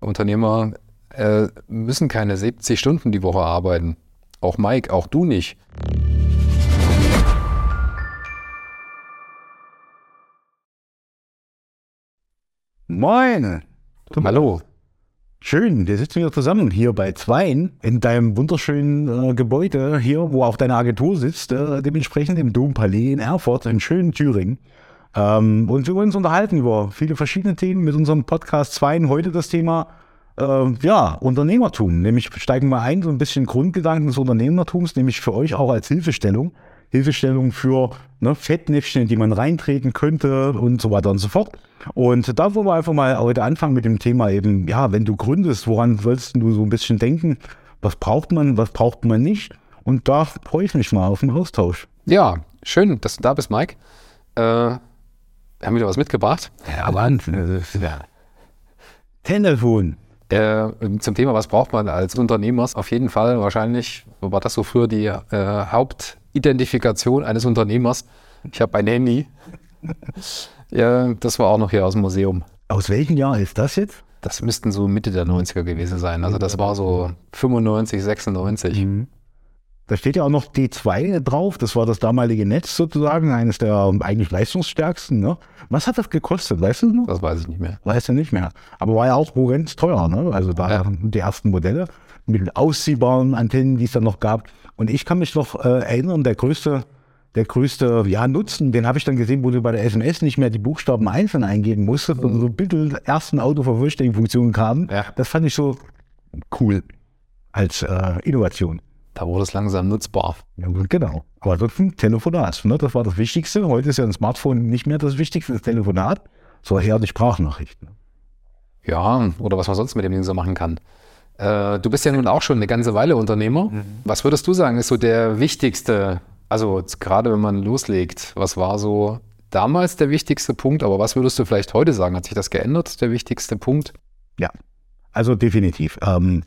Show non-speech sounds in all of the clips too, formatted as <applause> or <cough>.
Unternehmer äh, müssen keine 70 Stunden die Woche arbeiten. Auch Mike, auch du nicht. Moin. Hallo. Schön, wir sitzen wieder zusammen hier bei Zweien in deinem wunderschönen äh, Gebäude hier, wo auch deine Agentur sitzt, äh, dementsprechend im Dompalais in Erfurt, in schönen Thüringen. Ähm, und wir wollen uns unterhalten über viele verschiedene Themen mit unserem Podcast Zweien. Heute das Thema äh, ja, Unternehmertum. Nämlich steigen wir ein, so ein bisschen Grundgedanken des Unternehmertums, nämlich für euch auch als Hilfestellung. Hilfestellung für ne, Fettnäpfchen, die man reintreten könnte und so weiter und so fort. Und da wollen wir einfach mal heute anfangen mit dem Thema eben, ja, wenn du gründest, woran sollst du so ein bisschen denken? Was braucht man, was braucht man nicht? Und da freue ich mich mal auf den Austausch. Ja, schön, dass du da bist, Mike. Äh, wir haben wieder was mitgebracht. Ja, Wahnsinn. Ja. Telefon. Äh, zum Thema, was braucht man als Unternehmer? Auf jeden Fall wahrscheinlich, war das so früher die äh, Hauptidentifikation eines Unternehmers. Ich habe ein Handy. <laughs> ja, das war auch noch hier aus dem Museum. Aus welchem Jahr ist das jetzt? Das müssten so Mitte der 90er gewesen sein. Also das war so 95, 96. Mhm. Da steht ja auch noch D2 drauf. Das war das damalige Netz sozusagen, eines der eigentlich leistungsstärksten. Ne? Was hat das gekostet? Weißt du noch? Das weiß ich nicht mehr. Weißt du nicht mehr. Aber war ja auch horrend teuer. Ne? Also da Ja. die ersten Modelle mit ausziehbaren Antennen, die es dann noch gab. Und ich kann mich noch äh, erinnern, der größte, der größte ja, Nutzen, den habe ich dann gesehen, wo du bei der SMS nicht mehr die Buchstaben einzeln eingeben musstest, sondern so bitte ersten Autovervollständigungsfunktionen kamen. Ja. Das fand ich so cool als äh, Innovation. Da wurde es langsam nutzbar. Ja, gut, genau. Aber das ist ein Telefonat. Ne? Das war das Wichtigste. Heute ist ja ein Smartphone nicht mehr das Wichtigste, das Telefonat, sondern eher die Sprachnachrichten. Ja, oder was man sonst mit dem Ding so machen kann. Äh, du bist ja nun auch schon eine ganze Weile Unternehmer. Was würdest du sagen, ist so der wichtigste, also gerade wenn man loslegt, was war so damals der wichtigste Punkt, aber was würdest du vielleicht heute sagen? Hat sich das geändert, der wichtigste Punkt? Ja, also definitiv. Ähm,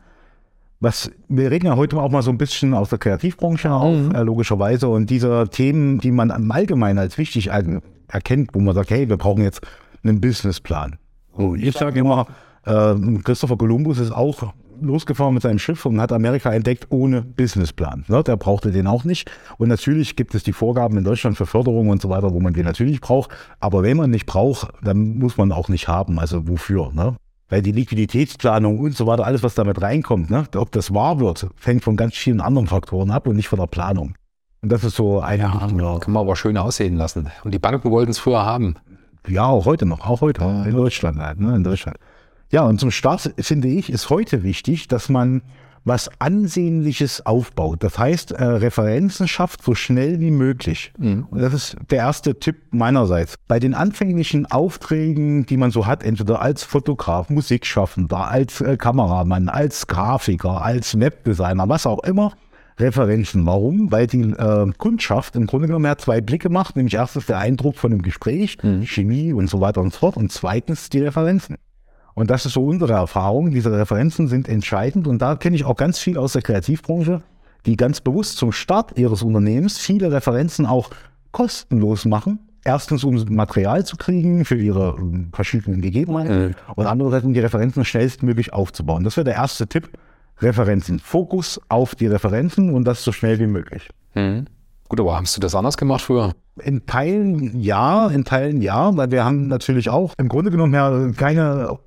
was, wir reden ja heute auch mal so ein bisschen aus der Kreativbranche auf, Mhm. äh, logischerweise. Und diese Themen, die man im Allgemeinen als wichtig er- erkennt, wo man sagt, hey, wir brauchen jetzt einen Businessplan. So, ich sage immer, äh, Christopher Columbus ist auch losgefahren mit seinem Schiff und hat Amerika entdeckt ohne Businessplan. Ne? Der brauchte den auch nicht. Und natürlich gibt es die Vorgaben in Deutschland für Förderung und so weiter, wo man den natürlich braucht. Aber wenn man nicht braucht, dann muss man auch nicht haben. Also wofür? Ne? Weil die Liquiditätsplanung und so weiter, alles, was damit reinkommt, ne? ob das wahr wird, hängt von ganz vielen anderen Faktoren ab und nicht von der Planung. Und das ist so ein, ja, Kann man aber schön aussehen lassen. Und die Banken wollten es früher haben. ja, auch heute noch, auch heute, in Deutschland halt, ne? in Deutschland. Ja, und zum Start finde ich, ist heute wichtig, dass man was Ansehnliches aufbaut. Das heißt, äh, Referenzen schafft so schnell wie möglich. Und das ist der erste Tipp meinerseits. Bei den anfänglichen Aufträgen, die man so hat, entweder als Fotograf, Musikschaffender, als äh, Kameramann, als Grafiker, als Webdesigner, was auch immer, Referenzen. Warum? Weil die äh, Kundschaft im Grunde genommen ja zwei Blicke macht, nämlich erstens der Eindruck von dem Gespräch, Chemie und so weiter und so fort und zweitens die Referenzen. Und das ist so unsere Erfahrung. Diese Referenzen sind entscheidend und da kenne ich auch ganz viel aus der Kreativbranche, die ganz bewusst zum Start ihres Unternehmens viele Referenzen auch kostenlos machen. Erstens, um Material zu kriegen für ihre ähm, verschiedenen Gegebenheiten und andererseits, um die Referenzen schnellstmöglich aufzubauen. Das wäre der erste Tipp. Referenzen. Fokus auf die Referenzen und das so schnell wie möglich. Mhm. Gut, aber hast du das anders gemacht früher? In Teilen ja, in Teilen ja, weil wir haben natürlich auch im Grunde genommen ja keine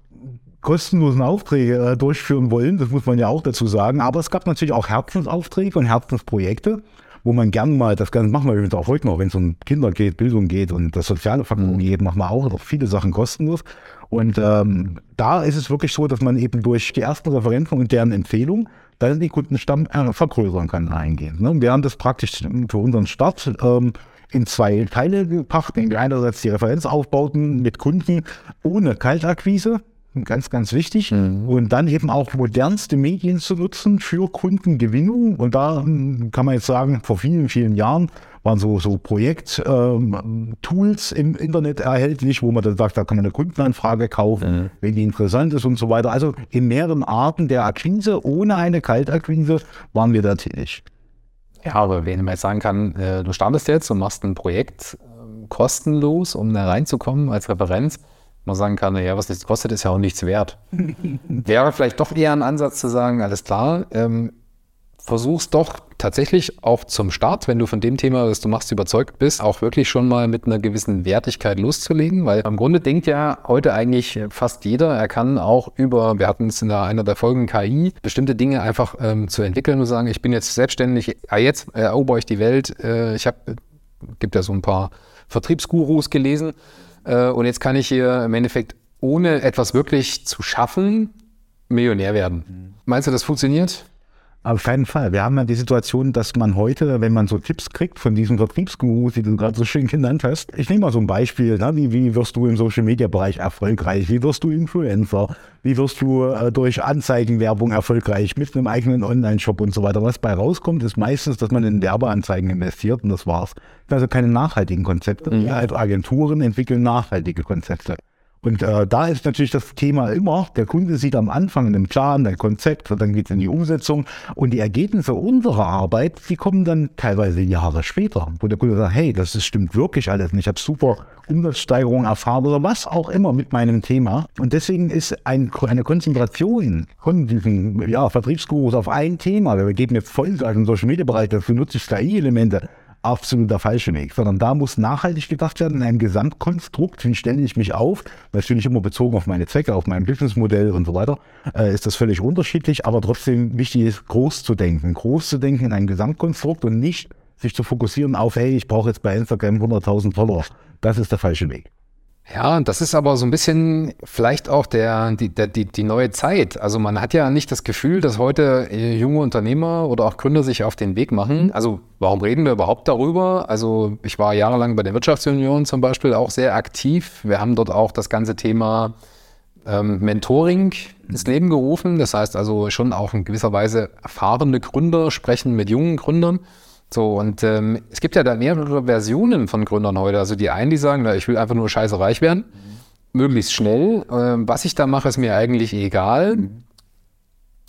kostenlosen Aufträge äh, durchführen wollen, das muss man ja auch dazu sagen, aber es gab natürlich auch Herzensaufträge und Herzensprojekte, wo man gern mal, das Ganze machen wir übrigens auch heute noch, wenn es um Kinder geht, Bildung geht und das soziale Faktoren geht, machen wir auch noch viele Sachen kostenlos. Und ähm, da ist es wirklich so, dass man eben durch die ersten Referenzen und deren Empfehlung dann den Kundenstamm äh, vergrößern kann eingehend. Ne? Und wir haben das praktisch für unseren Start ähm, in zwei Teile gepackt. Einerseits die Referenzaufbauten mit Kunden ohne Kaltakquise, ganz, ganz wichtig. Und dann eben auch modernste Medien zu nutzen für Kundengewinnung. Und da ähm, kann man jetzt sagen, vor vielen, vielen Jahren waren so, so Projekt-Tools im Internet erhältlich, wo man dann sagt, da kann man eine Kundenanfrage kaufen, wenn die interessant ist und so weiter. Also in mehreren Arten der Akquise, ohne eine Kaltakquise, waren wir da tätig. Ja, aber wenn man jetzt sagen kann, äh, du startest jetzt und machst ein Projekt ähm, kostenlos, um da reinzukommen als Referenz, man sagen kann, naja, was nichts kostet, ist ja auch nichts wert. <laughs> Wäre vielleicht doch eher ein Ansatz zu sagen, alles klar, ähm, versuch's doch tatsächlich auch zum Start, wenn du von dem Thema, das du machst, überzeugt bist, auch wirklich schon mal mit einer gewissen Wertigkeit loszulegen, weil im Grunde denkt ja heute eigentlich fast jeder, er kann auch über, wir hatten es in einer der Folgen KI, bestimmte Dinge einfach ähm, zu entwickeln und sagen, ich bin jetzt selbstständig, ah, jetzt erober ich die Welt, äh, ich habe, gibt ja so ein paar Vertriebsgurus gelesen äh, und jetzt kann ich hier im Endeffekt ohne etwas wirklich zu schaffen, Millionär werden. Mhm. Meinst du, das funktioniert? Auf keinen Fall. Wir haben ja die Situation, dass man heute, wenn man so Tipps kriegt von diesen Vertriebsgurus, die du gerade so schön genannt hast, ich nehme mal so ein Beispiel, ne? wie, wie wirst du im Social-Media-Bereich erfolgreich, wie wirst du Influencer, wie wirst du äh, durch Anzeigenwerbung erfolgreich mit einem eigenen Online-Shop und so weiter. Was bei rauskommt, ist meistens, dass man in Werbeanzeigen investiert und das war's. Also keine nachhaltigen Konzepte. Mhm. Ja, Agenturen entwickeln nachhaltige Konzepte. Und äh, da ist natürlich das Thema immer, der Kunde sieht am Anfang einen Plan, ein Konzept, und dann geht es in die Umsetzung. Und die Ergebnisse unserer Arbeit, die kommen dann teilweise Jahre später, wo der Kunde sagt, hey, das ist, stimmt wirklich alles und ich habe super Umsatzsteigerung erfahren oder was auch immer mit meinem Thema. Und deswegen ist ein, eine Konzentration von diesen ja, Vertriebsgurus auf ein Thema, wir geben jetzt Vollgas im Social Media Bereich, dafür nutze ich KI-Elemente, absolut der falsche Weg, sondern da muss nachhaltig gedacht werden in einem Gesamtkonstrukt. Wie stelle ich mich auf? Natürlich immer bezogen auf meine Zwecke, auf mein Businessmodell und so weiter, äh, ist das völlig unterschiedlich, aber trotzdem wichtig ist, groß zu denken. Groß zu denken in einem Gesamtkonstrukt und nicht sich zu fokussieren auf, hey, ich brauche jetzt bei Instagram 100.000 Follower. Das ist der falsche Weg. Ja, das ist aber so ein bisschen vielleicht auch der, die, die, die neue Zeit. Also man hat ja nicht das Gefühl, dass heute äh, junge Unternehmer oder auch Gründer sich auf den Weg machen. Also warum reden wir überhaupt darüber? Also ich war jahrelang bei der Wirtschaftsunion zum Beispiel auch sehr aktiv. Wir haben dort auch das ganze Thema ähm, Mentoring ins Leben gerufen. Das heißt also schon auch in gewisser Weise erfahrene Gründer sprechen mit jungen Gründern. So, und ähm, es gibt ja da mehrere Versionen von Gründern heute. Also die einen, die sagen, na, ich will einfach nur scheiße reich werden, mhm. möglichst schnell. Ähm, was ich da mache, ist mir eigentlich egal. Mhm.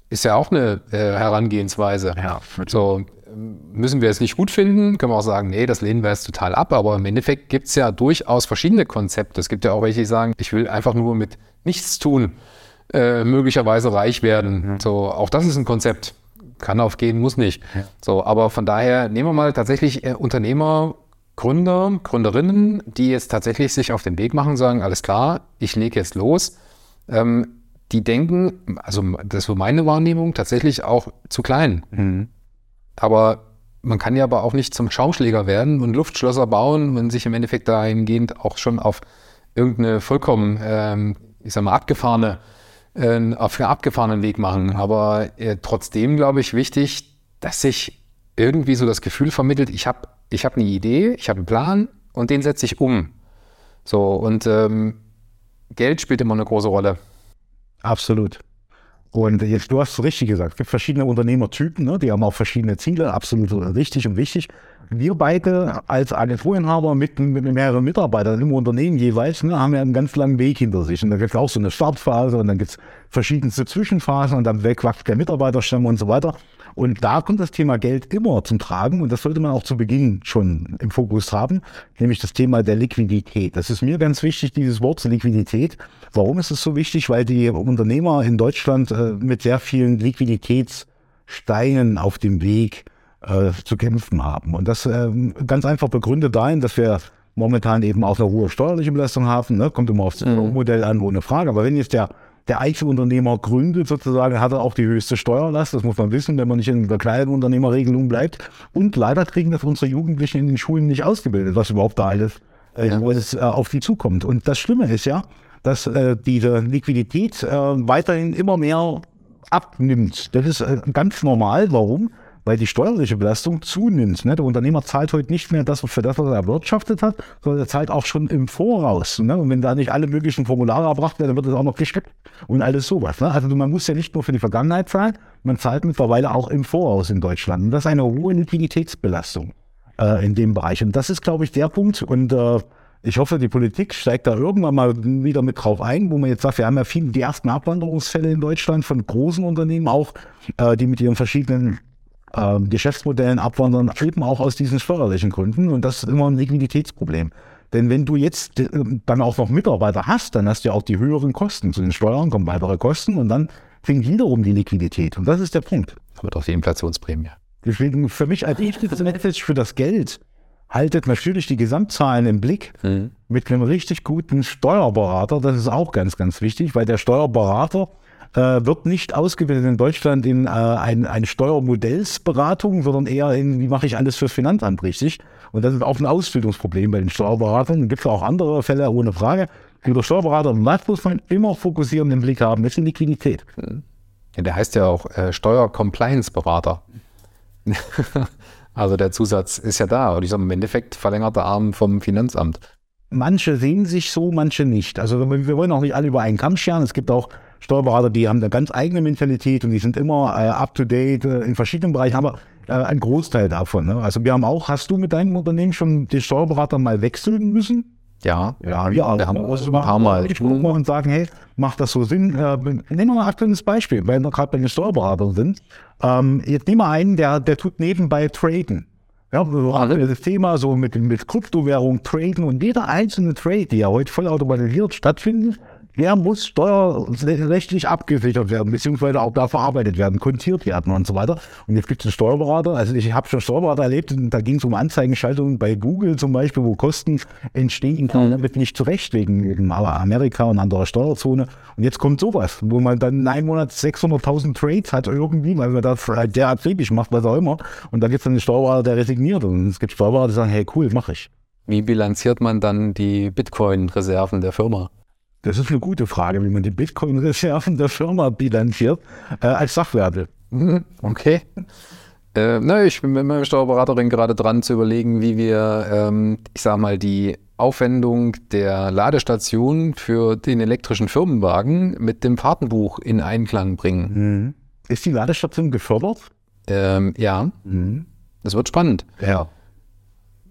Ist ja auch eine äh, Herangehensweise. Ja, so, müssen wir es nicht gut finden, können wir auch sagen, nee, das lehnen wir jetzt total ab. Aber im Endeffekt gibt es ja durchaus verschiedene Konzepte. Es gibt ja auch welche, die sagen, ich will einfach nur mit nichts tun, äh, möglicherweise reich werden. Mhm. So, auch das ist ein Konzept kann aufgehen, muss nicht. Ja. So, aber von daher nehmen wir mal tatsächlich äh, Unternehmer, Gründer, Gründerinnen, die jetzt tatsächlich sich auf den Weg machen, sagen, alles klar, ich lege jetzt los. Ähm, die denken, also das ist so meine Wahrnehmung, tatsächlich auch zu klein. Mhm. Aber man kann ja aber auch nicht zum Schaumschläger werden und Luftschlösser bauen und sich im Endeffekt dahingehend auch schon auf irgendeine vollkommen, ähm, ich sag mal, abgefahrene einen abgefahrenen Weg machen. Aber äh, trotzdem, glaube ich, wichtig, dass sich irgendwie so das Gefühl vermittelt, ich habe ich hab eine Idee, ich habe einen Plan und den setze ich um. So, und ähm, Geld spielt immer eine große Rolle. Absolut. Und jetzt, du hast es richtig gesagt, es gibt verschiedene Unternehmertypen, ne? die haben auch verschiedene Ziele, absolut richtig und wichtig. Wir beide als Agenturinhaber mit, mit mehreren Mitarbeitern im Unternehmen jeweils ne, haben ja einen ganz langen Weg hinter sich. Und da gibt es auch so eine Startphase und dann gibt es verschiedenste Zwischenphasen und dann wächst der Mitarbeiterstamm und so weiter. Und da kommt das Thema Geld immer zum Tragen und das sollte man auch zu Beginn schon im Fokus haben, nämlich das Thema der Liquidität. Das ist mir ganz wichtig, dieses Wort Liquidität. Warum ist es so wichtig? Weil die Unternehmer in Deutschland äh, mit sehr vielen Liquiditätssteinen auf dem Weg äh, zu kämpfen haben. Und das äh, ganz einfach begründet dahin, dass wir momentan eben auch eine hohe steuerliche Belastung haben. Ne? Kommt immer aufs mhm. Modell an, ohne Frage. Aber wenn jetzt der der Einzelunternehmer gründet sozusagen, hat er auch die höchste Steuerlast. Das muss man wissen, wenn man nicht in der kleinen Unternehmerregelung bleibt. Und leider kriegen das unsere Jugendlichen in den Schulen nicht ausgebildet, was überhaupt da alles äh, ja. äh, auf die zukommt. Und das Schlimme ist ja, dass äh, diese Liquidität äh, weiterhin immer mehr abnimmt. Das ist äh, ganz normal. Warum? Weil die steuerliche Belastung zunimmt. Ne? Der Unternehmer zahlt heute nicht mehr das für das, was er erwirtschaftet hat, sondern er zahlt auch schon im Voraus. Ne? Und wenn da nicht alle möglichen Formulare erbracht werden, dann wird es auch noch gesteckt und alles sowas. Ne? Also man muss ja nicht nur für die Vergangenheit zahlen, man zahlt mittlerweile auch im Voraus in Deutschland. Und das ist eine hohe Liquiditätsbelastung äh, in dem Bereich. Und das ist, glaube ich, der Punkt. Und äh, ich hoffe, die Politik steigt da irgendwann mal wieder mit drauf ein, wo man jetzt sagt, wir haben ja viele die ersten Abwanderungsfälle in Deutschland von großen Unternehmen auch, äh, die mit ihren verschiedenen äh, Geschäftsmodellen abwandern, eben auch aus diesen steuerlichen Gründen. Und das ist immer ein Liquiditätsproblem. Denn wenn du jetzt äh, dann auch noch Mitarbeiter hast, dann hast du ja auch die höheren Kosten. Zu den Steuern kommen weitere Kosten und dann fängt wiederum die Liquidität. Und das ist der Punkt. Aber doch die Inflationsprämie. Deswegen für mich als Message für das Geld haltet natürlich die Gesamtzahlen im Blick Mhm. mit einem richtig guten Steuerberater. Das ist auch ganz, ganz wichtig, weil der Steuerberater äh, wird nicht ausgebildet in Deutschland in äh, ein, eine Steuermodellsberatung, sondern eher in, wie mache ich alles fürs Finanzamt richtig. Und das ist auch ein Ausbildungsproblem bei den Steuerberatern. Gibt es auch andere Fälle, ohne Frage. Den Steuerberater, was muss man immer fokussieren im Blick haben, ist die Liquidität. Ja, der heißt ja auch äh, Steuer-Compliance-Berater. <laughs> also der Zusatz ist ja da. Und ich sage im Endeffekt verlängerter Arm vom Finanzamt. Manche sehen sich so, manche nicht. Also wir wollen auch nicht alle über einen Kamm scheren. Es gibt auch Steuerberater, die haben eine ganz eigene Mentalität und die sind immer äh, up to date äh, in verschiedenen Bereichen, aber äh, ein Großteil davon. Ne? Also wir haben auch, hast du mit deinem Unternehmen schon den Steuerberater mal wechseln müssen? Ja, Ja, wir, auch. wir haben also ein paar Mal. gesprochen und sagen, hey, macht das so Sinn? Äh, nehmen wir mal ein aktuelles Beispiel, weil wir gerade bei den Steuerberatern sind. Ähm, jetzt nehmen wir einen, der, der tut nebenbei traden. Ja, so das Thema so mit, mit Kryptowährung traden und jeder einzelne Trade, die ja heute vollautomatisiert stattfindet, der muss steuerrechtlich abgesichert werden, beziehungsweise auch da verarbeitet werden, kontiert werden und so weiter. Und jetzt gibt es einen Steuerberater, also ich habe schon Steuerberater erlebt, und da ging es um Anzeigenschaltungen bei Google zum Beispiel, wo Kosten entstehen, kann damit nicht zurecht wegen, wegen Amerika und anderer Steuerzone. Und jetzt kommt sowas, wo man dann in einem Monat 600.000 Trades hat irgendwie, weil man das halt derart akribisch macht, was auch immer. Und da gibt es dann einen Steuerberater, der resigniert. Und es gibt Steuerberater, die sagen, hey cool, mache ich. Wie bilanziert man dann die Bitcoin-Reserven der Firma? Das ist eine gute Frage, wie man die Bitcoin-Reserven der Firma bilanziert äh, als Sachwerte. Mhm, Okay. Äh, na, ich bin mit meiner Steuerberaterin gerade dran zu überlegen, wie wir, ähm, ich sag mal, die Aufwendung der Ladestation für den elektrischen Firmenwagen mit dem Fahrtenbuch in Einklang bringen. Ist die Ladestation gefördert? Ähm, ja, das wird spannend. Ja.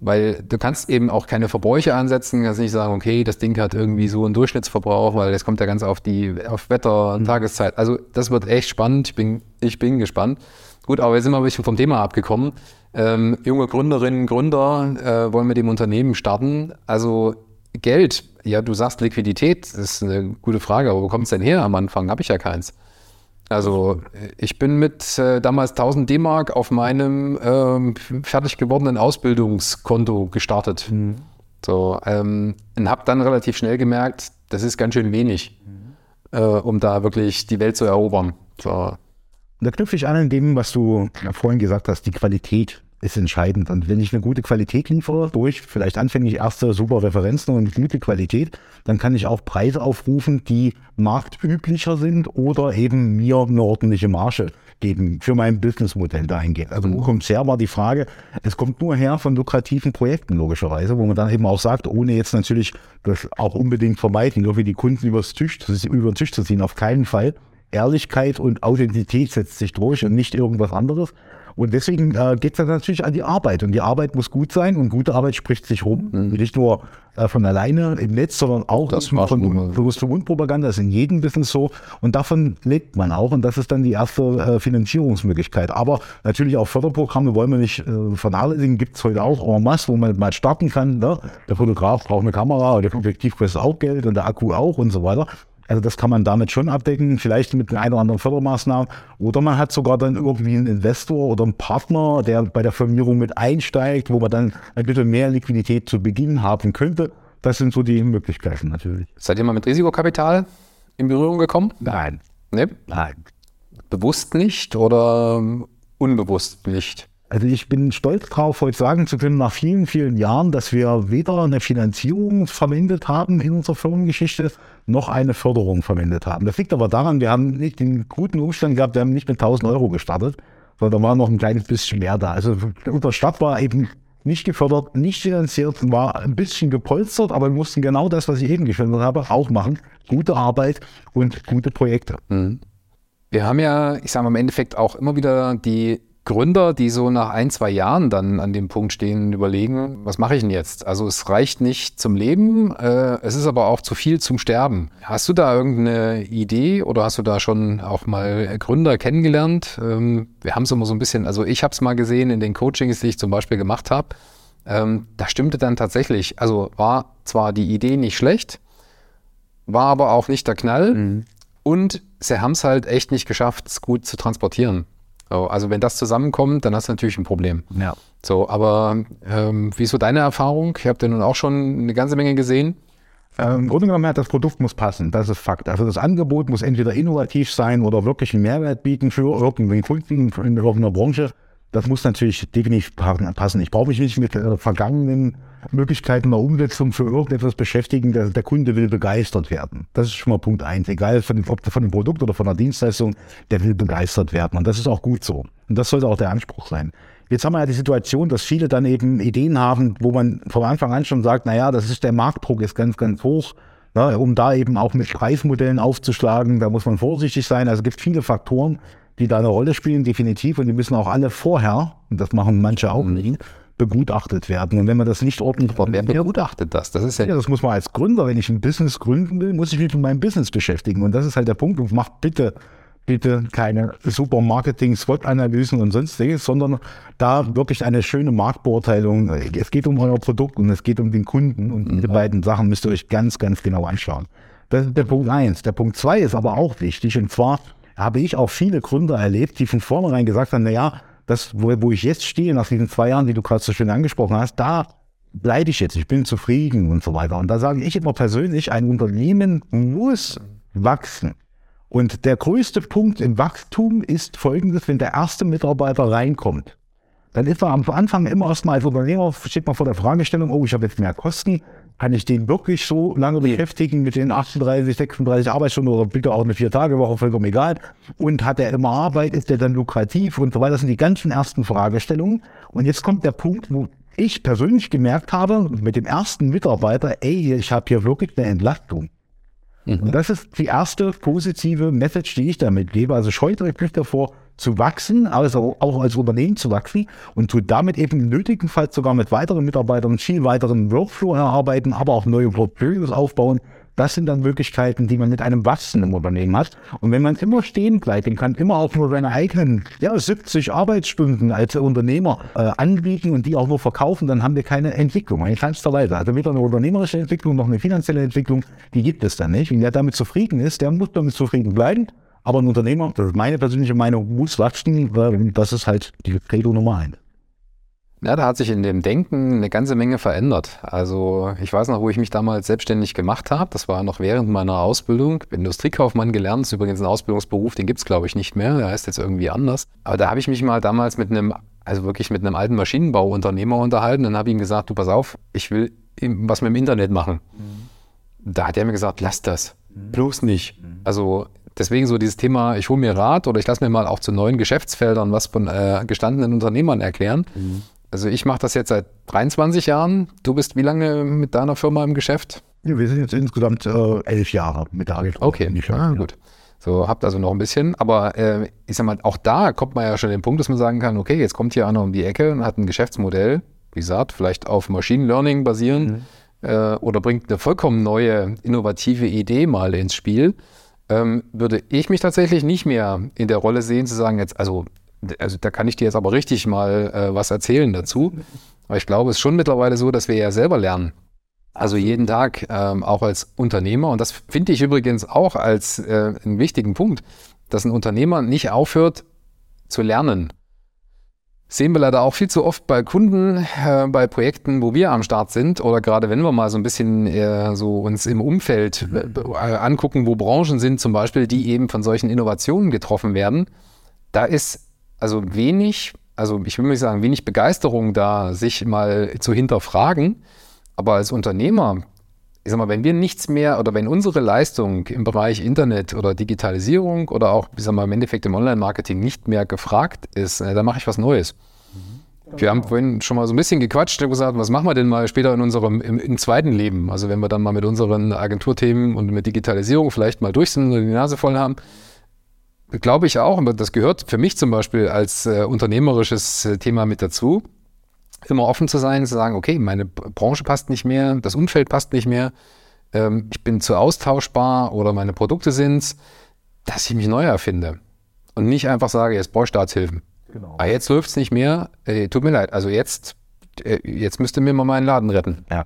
Weil du kannst eben auch keine Verbräuche ansetzen, kannst nicht sagen, okay, das Ding hat irgendwie so einen Durchschnittsverbrauch, weil das kommt ja ganz auf die, auf Wetter, Tageszeit. Also das wird echt spannend. Ich bin, ich bin gespannt. Gut, aber wir sind mal ein bisschen vom Thema abgekommen. Ähm, junge Gründerinnen, Gründer äh, wollen mit dem Unternehmen starten. Also Geld, ja, du sagst Liquidität, das ist eine gute Frage, aber wo kommt es denn her? Am Anfang habe ich ja keins. Also ich bin mit äh, damals 1000 D-Mark auf meinem ähm, fertig gewordenen Ausbildungskonto gestartet. So, ähm, und habe dann relativ schnell gemerkt, das ist ganz schön wenig, äh, um da wirklich die Welt zu erobern. So, Da knüpfe ich an in dem, was du vorhin gesagt hast, die Qualität ist entscheidend. Und wenn ich eine gute Qualität liefere, durch vielleicht anfänglich erste super Referenzen und gute Qualität, dann kann ich auch Preise aufrufen, die marktüblicher sind oder eben mir eine ordentliche Marge geben für mein Businessmodell dahingehend. Also wo kommt es her, war die Frage. Es kommt nur her von lukrativen Projekten logischerweise, wo man dann eben auch sagt, ohne jetzt natürlich das auch unbedingt vermeiden, nur wie die Kunden übers Tisch, über den Tisch zu ziehen, auf keinen Fall. Ehrlichkeit und Authentizität setzt sich durch und nicht irgendwas anderes. Und deswegen äh, geht es dann natürlich an die Arbeit. Und die Arbeit muss gut sein und gute Arbeit spricht sich rum. Nicht nur äh, von alleine im Netz, sondern auch Das von so. Bewusst-Mund-Propaganda. Das ist in jedem Business so. Und davon lebt man auch. Und das ist dann die erste äh, Finanzierungsmöglichkeit. Aber natürlich auch Förderprogramme wollen wir nicht äh, vernachlässigen. Gibt es heute auch en masse, wo man mal starten kann. Ne? Der Fotograf braucht eine Kamera, und der Objektiv kostet auch Geld und der Akku auch und so weiter. Also das kann man damit schon abdecken, vielleicht mit einer oder anderen Fördermaßnahme. Oder man hat sogar dann irgendwie einen Investor oder einen Partner, der bei der Firmierung mit einsteigt, wo man dann ein bisschen mehr Liquidität zu Beginn haben könnte. Das sind so die Möglichkeiten natürlich. seid ihr mal mit Risikokapital in Berührung gekommen? Nein, Ne? nein. Bewusst nicht oder unbewusst nicht? Also ich bin stolz drauf, heute sagen zu können, nach vielen, vielen Jahren, dass wir weder eine Finanzierung verwendet haben in unserer Firmengeschichte, noch eine Förderung verwendet haben. Das liegt aber daran, wir haben nicht den guten Umstand gehabt, wir haben nicht mit 1000 Euro gestartet, sondern da war noch ein kleines bisschen mehr da. Also unser Start war eben nicht gefördert, nicht finanziert, war ein bisschen gepolstert, aber wir mussten genau das, was ich eben geschildert habe, auch machen. Gute Arbeit und gute Projekte. Wir haben ja, ich sage mal im Endeffekt auch immer wieder die Gründer, die so nach ein, zwei Jahren dann an dem Punkt stehen und überlegen, was mache ich denn jetzt? Also es reicht nicht zum Leben, äh, es ist aber auch zu viel zum Sterben. Hast du da irgendeine Idee oder hast du da schon auch mal Gründer kennengelernt? Ähm, wir haben es immer so ein bisschen, also ich habe es mal gesehen in den Coachings, die ich zum Beispiel gemacht habe. Ähm, da stimmte dann tatsächlich, also war zwar die Idee nicht schlecht, war aber auch nicht der Knall. Mhm. Und sie haben es halt echt nicht geschafft, es gut zu transportieren. So, also wenn das zusammenkommt, dann hast du natürlich ein Problem. Ja. So, aber ähm, wie ist so deine Erfahrung? Ich habe ja nun auch schon eine ganze Menge gesehen. Ähm, Im Grunde genommen, das Produkt muss passen, das ist Fakt. Also das Angebot muss entweder innovativ sein oder wirklich einen Mehrwert bieten für irgendeinen Kunden in irgendeiner Branche. Das muss natürlich definitiv passen. Ich brauche mich nicht mit äh, vergangenen Möglichkeiten der Umsetzung für irgendetwas beschäftigen. Der, der, Kunde will begeistert werden. Das ist schon mal Punkt eins. Egal von, ob von dem Produkt oder von der Dienstleistung, der will begeistert werden. Und das ist auch gut so. Und das sollte auch der Anspruch sein. Jetzt haben wir ja die Situation, dass viele dann eben Ideen haben, wo man von Anfang an schon sagt, naja, das ist der Marktdruck ist ganz, ganz hoch. Ja, um da eben auch mit Preismodellen aufzuschlagen, da muss man vorsichtig sein. Also es gibt viele Faktoren, die da eine Rolle spielen, definitiv. Und die müssen auch alle vorher, und das machen manche auch nicht, begutachtet werden. Und wenn man das nicht ordentlich... Aber wer begutachtet das? Das ist ja, ja... Das muss man als Gründer, wenn ich ein Business gründen will, muss ich mich mit meinem Business beschäftigen. Und das ist halt der Punkt. Und macht bitte, bitte keine super Marketing-SWOT-Analysen und sonstiges, sondern da wirklich eine schöne Marktbeurteilung. Es geht um euer Produkt und es geht um den Kunden. Und diese beiden Sachen müsst ihr euch ganz, ganz genau anschauen. Das ist der Punkt eins. Der Punkt zwei ist aber auch wichtig. Und zwar habe ich auch viele Gründer erlebt, die von vornherein gesagt haben, na ja, das, wo, wo ich jetzt stehe, nach diesen zwei Jahren, die du gerade so schön angesprochen hast, da bleibe ich jetzt, ich bin zufrieden und so weiter. Und da sage ich immer persönlich, ein Unternehmen muss wachsen. Und der größte Punkt im Wachstum ist folgendes, wenn der erste Mitarbeiter reinkommt, dann ist er am Anfang immer erstmal als Unternehmer, steht man vor der Fragestellung, oh, ich habe jetzt mehr Kosten, kann ich den wirklich so lange beschäftigen mit den 38, 36 Arbeitsstunden oder bitte auch eine Vier-Tage-Woche, vollkommen egal. Und hat er immer Arbeit, ist er dann lukrativ und so weiter. Das sind die ganzen ersten Fragestellungen. Und jetzt kommt der Punkt, wo ich persönlich gemerkt habe, mit dem ersten Mitarbeiter, ey, ich habe hier wirklich eine Entlastung. Mhm. Und das ist die erste positive Message, die ich damit gebe. Also scheut euch nicht davor, zu wachsen, also auch als Unternehmen zu wachsen und tut damit eben nötigenfalls sogar mit weiteren Mitarbeitern viel weiteren Workflow erarbeiten, aber auch neue Portfolios aufbauen. Das sind dann Möglichkeiten, die man mit einem wachsenden Unternehmen hat. Und wenn man immer stehen bleibt und kann immer auch nur seine eigenen ja, 70 Arbeitsstunden als Unternehmer äh, anbieten und die auch nur verkaufen, dann haben wir keine Entwicklung, eine kleinster Weise. Also weder eine unternehmerische Entwicklung noch eine finanzielle Entwicklung, die gibt es dann nicht. Und wer damit zufrieden ist, der muss damit zufrieden bleiben. Aber ein Unternehmer, das ist meine persönliche Meinung, muss wachsen, weil das ist halt die Credo Nummer eins. Ja, da hat sich in dem Denken eine ganze Menge verändert. Also ich weiß noch, wo ich mich damals selbstständig gemacht habe. Das war noch während meiner Ausbildung. Industriekaufmann gelernt. Das ist übrigens ein Ausbildungsberuf, den gibt es, glaube ich, nicht mehr. Der heißt jetzt irgendwie anders. Aber da habe ich mich mal damals mit einem, also wirklich mit einem alten Maschinenbauunternehmer unterhalten. Dann habe ich ihm gesagt, du pass auf, ich will was mit dem Internet machen. Mhm. Da hat er mir gesagt, lass das. Mhm. Bloß nicht. Mhm. Also deswegen so dieses Thema, ich hole mir Rat oder ich lasse mir mal auch zu neuen Geschäftsfeldern was von äh, gestandenen Unternehmern erklären. Mhm. Also ich mache das jetzt seit 23 Jahren. Du bist wie lange mit deiner Firma im Geschäft? Ja, wir sind jetzt insgesamt äh, elf Jahre mit der Agentur. Okay, ah, gut. So, habt also noch ein bisschen. Aber äh, ich sag mal, auch da kommt man ja schon den Punkt, dass man sagen kann, okay, jetzt kommt hier einer um die Ecke und hat ein Geschäftsmodell, wie gesagt, vielleicht auf Machine Learning basierend mhm. äh, oder bringt eine vollkommen neue, innovative Idee mal ins Spiel ähm, würde ich mich tatsächlich nicht mehr in der Rolle sehen, zu sagen, jetzt, also, also da kann ich dir jetzt aber richtig mal äh, was erzählen dazu. Aber ich glaube, es ist schon mittlerweile so, dass wir ja selber lernen. Also jeden Tag, ähm, auch als Unternehmer, und das finde ich übrigens auch als äh, einen wichtigen Punkt, dass ein Unternehmer nicht aufhört zu lernen. Sehen wir leider auch viel zu oft bei Kunden, äh, bei Projekten, wo wir am Start sind oder gerade wenn wir mal so ein bisschen äh, so uns im Umfeld äh, angucken, wo Branchen sind zum Beispiel, die eben von solchen Innovationen getroffen werden. Da ist also wenig, also ich will nicht sagen, wenig Begeisterung da, sich mal zu hinterfragen. Aber als Unternehmer ich sag mal, wenn wir nichts mehr oder wenn unsere Leistung im Bereich Internet oder Digitalisierung oder auch, ich sag mal, im Endeffekt im Online-Marketing nicht mehr gefragt ist, äh, dann mache ich was Neues. Mhm. Wir haben vorhin schon mal so ein bisschen gequatscht und gesagt, was machen wir denn mal später in unserem im, im, zweiten Leben? Also wenn wir dann mal mit unseren Agenturthemen und mit Digitalisierung vielleicht mal durch sind und die Nase voll haben, glaube ich auch, aber das gehört für mich zum Beispiel als äh, unternehmerisches äh, Thema mit dazu immer offen zu sein, zu sagen, okay, meine Branche passt nicht mehr, das Umfeld passt nicht mehr, ähm, ich bin zu austauschbar oder meine Produkte sind dass ich mich neu erfinde. Und nicht einfach sage, jetzt brauche ich Staatshilfen. Genau. Aber ah, jetzt läuft es nicht mehr, äh, tut mir leid, also jetzt äh, jetzt müsste mir mal meinen Laden retten. Ja.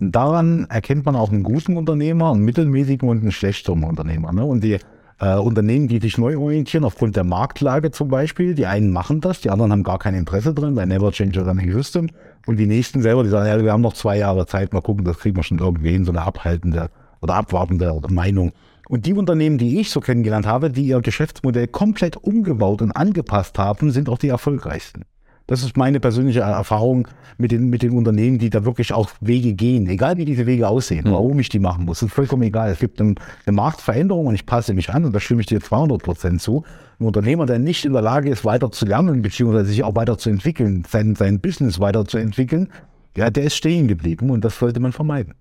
Daran erkennt man auch einen guten Unternehmer, einen mittelmäßigen und einen schlechteren Unternehmer. Ne? Und die äh, Unternehmen, die sich neu orientieren, aufgrund der Marktlage zum Beispiel, die einen machen das, die anderen haben gar kein Interesse drin, weil Never Change a Running System. Und die nächsten selber, die sagen, ja, wir haben noch zwei Jahre Zeit, mal gucken, das kriegen wir schon irgendwie hin, so eine abhaltende oder abwartende Meinung. Und die Unternehmen, die ich so kennengelernt habe, die ihr Geschäftsmodell komplett umgebaut und angepasst haben, sind auch die erfolgreichsten. Das ist meine persönliche Erfahrung mit den, mit den Unternehmen, die da wirklich auch Wege gehen, egal wie diese Wege aussehen, mhm. warum ich die machen muss, ist vollkommen egal. Es gibt eine, eine Marktveränderung und ich passe mich an und da stimme ich dir 200 Prozent zu. Ein Unternehmer, der nicht in der Lage ist, weiter zu lernen, beziehungsweise sich auch weiterzuentwickeln, sein, sein Business weiterzuentwickeln, ja, der ist stehen geblieben und das sollte man vermeiden.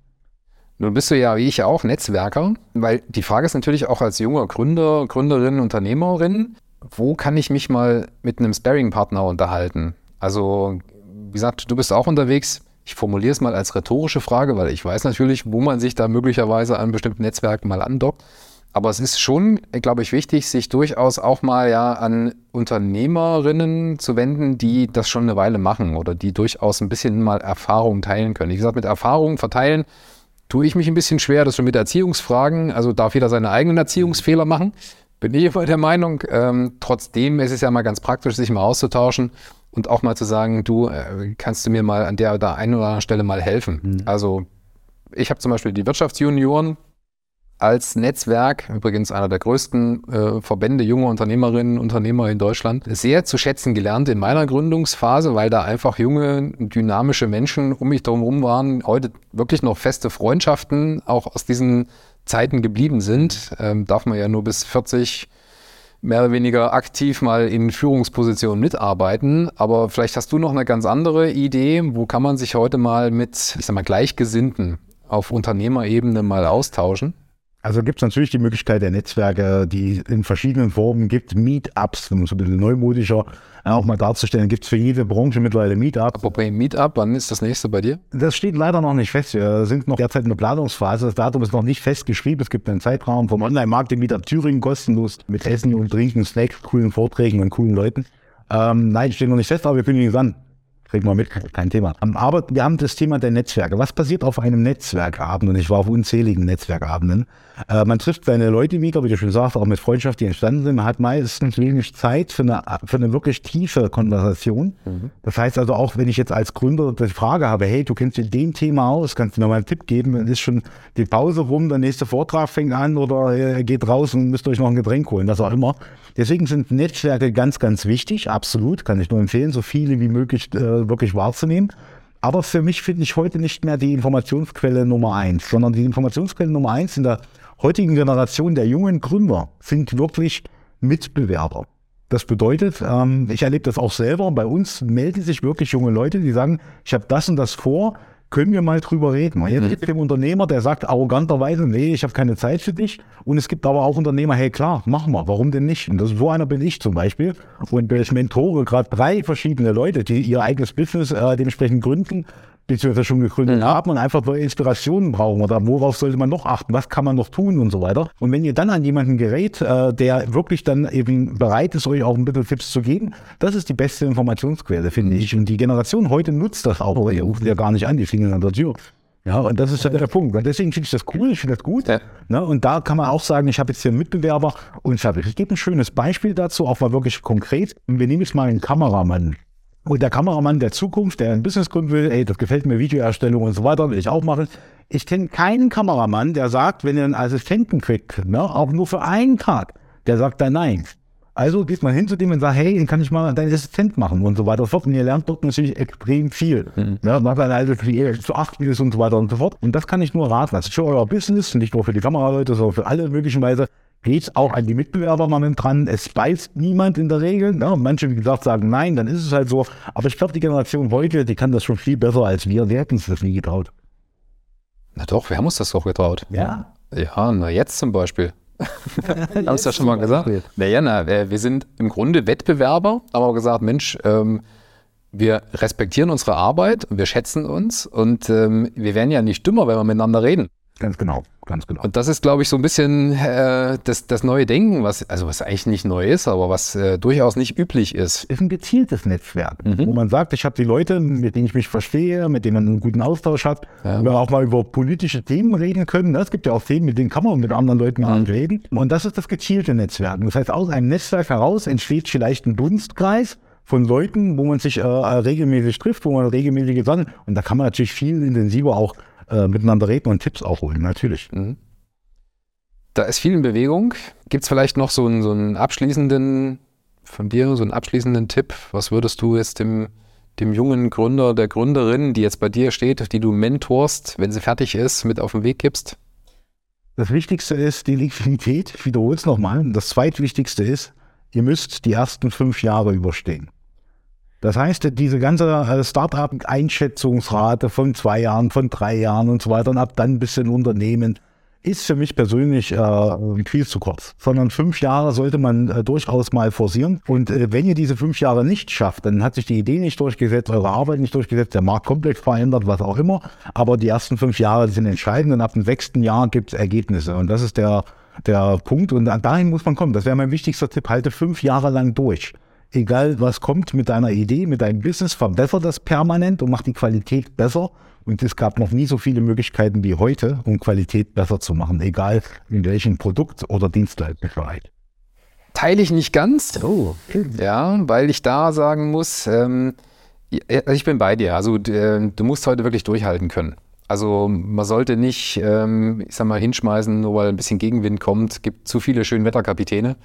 Nun bist du ja, wie ich auch, Netzwerker, weil die Frage ist natürlich auch als junger Gründer, Gründerin, Unternehmerin, wo kann ich mich mal mit einem Sparring-Partner unterhalten? Also, wie gesagt, du bist auch unterwegs. Ich formuliere es mal als rhetorische Frage, weil ich weiß natürlich, wo man sich da möglicherweise an bestimmten Netzwerken mal andockt. Aber es ist schon, glaube ich, wichtig, sich durchaus auch mal ja an Unternehmerinnen zu wenden, die das schon eine Weile machen oder die durchaus ein bisschen mal Erfahrung teilen können. Wie gesagt, mit Erfahrungen verteilen tue ich mich ein bisschen schwer, das schon mit Erziehungsfragen. Also darf jeder seine eigenen Erziehungsfehler machen bin ich immer der Meinung. Ähm, trotzdem ist es ja mal ganz praktisch, sich mal auszutauschen und auch mal zu sagen, du, äh, kannst du mir mal an der oder einen oder anderen Stelle mal helfen? Mhm. Also ich habe zum Beispiel die Wirtschaftsjunioren als Netzwerk, übrigens einer der größten äh, Verbände junger Unternehmerinnen und Unternehmer in Deutschland, sehr zu schätzen gelernt in meiner Gründungsphase, weil da einfach junge, dynamische Menschen um mich herum waren, heute wirklich noch feste Freundschaften, auch aus diesen Zeiten geblieben sind, ähm, darf man ja nur bis 40 mehr oder weniger aktiv mal in Führungspositionen mitarbeiten. Aber vielleicht hast du noch eine ganz andere Idee. Wo kann man sich heute mal mit, ich sag mal, Gleichgesinnten auf Unternehmerebene mal austauschen? Also gibt es natürlich die Möglichkeit der Netzwerke, die in verschiedenen Formen gibt, Meetups, um so ein bisschen neumodischer auch mal darzustellen, gibt es für jede Branche mittlerweile Meetups. Apropos Meetup, wann ist das nächste bei dir? Das steht leider noch nicht fest. Wir sind noch derzeit in der Planungsphase. Das Datum ist noch nicht festgeschrieben. Es gibt einen Zeitraum vom Online-Markt im Meetup Thüringen kostenlos mit Essen und Trinken, Snacks, coolen Vorträgen und coolen Leuten. Ähm, nein, steht noch nicht fest, aber wir kündigen es an kriegen wir mit, kein Thema. Aber wir haben das Thema der Netzwerke. Was passiert auf einem Netzwerkabend? Und ich war auf unzähligen Netzwerkabenden. Äh, man trifft seine Leute wieder, wie du schon sagst, auch mit Freundschaft, die entstanden sind. Man hat meistens wenig Zeit für eine, für eine wirklich tiefe Konversation. Mhm. Das heißt also auch, wenn ich jetzt als Gründer die Frage habe, hey, du kennst dich dem Thema aus, kannst du mir mal einen Tipp geben, dann ist schon die Pause rum, der nächste Vortrag fängt an oder ihr geht raus und müsst euch noch ein Getränk holen, was auch immer. Deswegen sind Netzwerke ganz, ganz wichtig, absolut, kann ich nur empfehlen, so viele wie möglich äh, wirklich wahrzunehmen. Aber für mich finde ich heute nicht mehr die Informationsquelle Nummer eins, sondern die Informationsquelle Nummer eins in der heutigen Generation der jungen Gründer sind wirklich Mitbewerber. Das bedeutet, ähm, ich erlebe das auch selber, bei uns melden sich wirklich junge Leute, die sagen, ich habe das und das vor, können wir mal drüber reden. Jetzt gibt es den Unternehmer, der sagt arroganterweise, nee, ich habe keine Zeit für dich. Und es gibt aber auch Unternehmer, hey klar, machen wir, warum denn nicht? Und das, so einer bin ich zum Beispiel. Und ich mentore gerade drei verschiedene Leute, die ihr eigenes Business äh, dementsprechend gründen beziehungsweise schon gegründet mhm. haben und einfach neue Inspirationen brauchen oder worauf sollte man noch achten, was kann man noch tun und so weiter. Und wenn ihr dann an jemanden gerät, äh, der wirklich dann eben bereit ist, euch auch ein bisschen Tipps zu geben, das ist die beste Informationsquelle, finde ich. Und die Generation heute nutzt das auch, aber ihr ruft ja gar nicht an, die fliegen an der Tür. Ja, und das ist ja der Punkt. Und deswegen finde ich das cool, ich finde das gut. Ja. Ne, und da kann man auch sagen, ich habe jetzt hier einen Mitbewerber und ich, habe, ich gebe ein schönes Beispiel dazu, auch mal wirklich konkret. Wir nehmen jetzt mal einen Kameramann. Und der Kameramann der Zukunft, der ein Business gründen will, ey, das gefällt mir, Videoerstellung und so weiter, will ich auch machen. Ich kenne keinen Kameramann, der sagt, wenn ihr einen Assistenten kriegt, ne, auch nur für einen Tag, der sagt dann nein. Also geht man hin zu dem und sagt, hey, den kann ich mal deinen Assistent machen und so weiter und so fort. Und ihr lernt dort natürlich extrem viel. Mhm. Ja, macht dann also zu acht Videos und so weiter und so fort. Und das kann ich nur raten. Das ist für euer Business, nicht nur für die Kameraleute, sondern für alle möglichen Weise geht auch an die Mitbewerber mal mit dran. Es beißt niemand in der Regel. Ja, manche, wie gesagt, sagen nein, dann ist es halt so. Aber ich glaube, die Generation heute, die kann das schon viel besser als wir. Wir hätten uns das nie getraut. Na doch, wir haben uns das doch getraut. Ja. Ja, na jetzt zum Beispiel. <laughs> haben es ja schon mal gesagt. Naja, na, wir sind im Grunde Wettbewerber, aber gesagt, Mensch, ähm, wir respektieren unsere Arbeit und wir schätzen uns und ähm, wir werden ja nicht dümmer, wenn wir miteinander reden. Ganz genau, ganz genau. Und das ist, glaube ich, so ein bisschen äh, das, das neue Denken, was, also was eigentlich nicht neu ist, aber was äh, durchaus nicht üblich ist. Ist ein gezieltes Netzwerk, mhm. wo man sagt, ich habe die Leute, mit denen ich mich verstehe, mit denen man einen guten Austausch hat, ja. wo wir auch mal über politische Themen reden können. Ne? Es gibt ja auch Themen, mit denen kann man mit anderen Leuten mhm. reden. Und das ist das gezielte Netzwerk. Das heißt, aus einem Netzwerk heraus entsteht vielleicht ein Dunstkreis von Leuten, wo man sich äh, regelmäßig trifft, wo man regelmäßig sammelt. Und da kann man natürlich viel intensiver auch äh, miteinander reden und Tipps auch holen, natürlich. Mhm. Da ist viel in Bewegung. Gibt es vielleicht noch so einen, so einen abschließenden, von dir, so einen abschließenden Tipp? Was würdest du jetzt dem, dem jungen Gründer, der Gründerin, die jetzt bei dir steht, die du mentorst, wenn sie fertig ist, mit auf den Weg gibst? Das Wichtigste ist die Liquidität. Ich wiederhole es nochmal. Das zweitwichtigste ist, ihr müsst die ersten fünf Jahre überstehen. Das heißt, diese ganze äh, Startup-Einschätzungsrate von zwei Jahren, von drei Jahren und so weiter und ab dann ein bisschen Unternehmen ist für mich persönlich äh, viel zu kurz. Sondern fünf Jahre sollte man äh, durchaus mal forcieren. Und äh, wenn ihr diese fünf Jahre nicht schafft, dann hat sich die Idee nicht durchgesetzt, eure Arbeit nicht durchgesetzt, der Markt komplett verändert, was auch immer. Aber die ersten fünf Jahre sind entscheidend und ab dem sechsten Jahr gibt es Ergebnisse. Und das ist der, der Punkt. Und dahin muss man kommen. Das wäre mein wichtigster Tipp. Halte fünf Jahre lang durch egal was kommt mit deiner Idee, mit deinem Business, verbessere das permanent und mach die Qualität besser. Und es gab noch nie so viele Möglichkeiten wie heute, um Qualität besser zu machen, egal in welchem Produkt oder Dienstleistungsbereich. Teile ich nicht ganz. Oh. Ja, weil ich da sagen muss, ähm, also ich bin bei dir. Also äh, du musst heute wirklich durchhalten können. Also man sollte nicht, ähm, ich sag mal, hinschmeißen, nur weil ein bisschen Gegenwind kommt. Es gibt zu viele Schönwetterkapitäne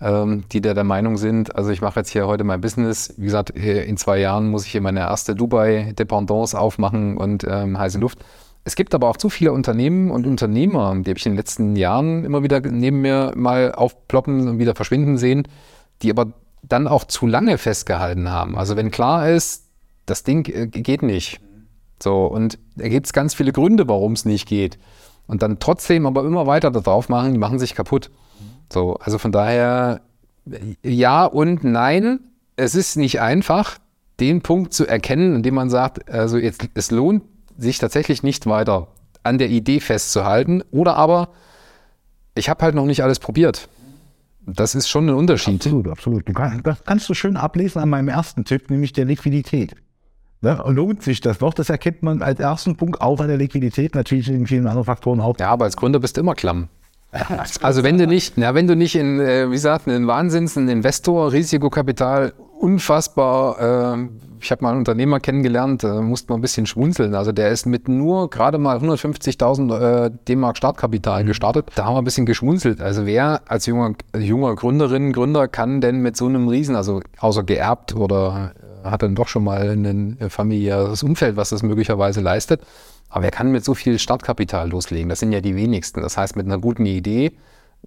ähm, die der, der Meinung sind, also ich mache jetzt hier heute mein Business. Wie gesagt, in zwei Jahren muss ich hier meine erste Dubai-Dependance aufmachen und ähm, heiße Luft. Es gibt aber auch zu viele Unternehmen und Unternehmer, die habe ich in den letzten Jahren immer wieder neben mir mal aufploppen und wieder verschwinden sehen, die aber dann auch zu lange festgehalten haben. Also wenn klar ist, das Ding äh, geht nicht. So, und da gibt es ganz viele Gründe, warum es nicht geht. Und dann trotzdem aber immer weiter da drauf machen, die machen sich kaputt. So, also von daher ja und nein. Es ist nicht einfach, den Punkt zu erkennen, indem man sagt, also jetzt, es lohnt sich tatsächlich nicht weiter an der Idee festzuhalten. Oder aber, ich habe halt noch nicht alles probiert. Das ist schon ein Unterschied. Absolut, absolut. Du kann, das kannst du schön ablesen an meinem ersten Tipp, nämlich der Liquidität. Ne? Lohnt sich das noch? Das erkennt man als ersten Punkt auch an der Liquidität, natürlich in vielen anderen Faktoren auch. Ja, aber als Gründer bist du immer klamm. <laughs> Also wenn du nicht, na, wenn du nicht in, äh, wie gesagt, ein Wahnsinns, ein Investor, Risikokapital, unfassbar, äh, ich habe mal einen Unternehmer kennengelernt, da musste man ein bisschen schmunzeln. Also der ist mit nur gerade mal 150.000 äh, D-Mark Startkapital mhm. gestartet. Da haben wir ein bisschen geschmunzelt. Also wer als junger, junger Gründerin, Gründer kann denn mit so einem Riesen, also außer geerbt oder äh, hat dann doch schon mal ein familiäres Umfeld, was das möglicherweise leistet, aber wer kann mit so viel Startkapital loslegen? Das sind ja die wenigsten. Das heißt, mit einer guten Idee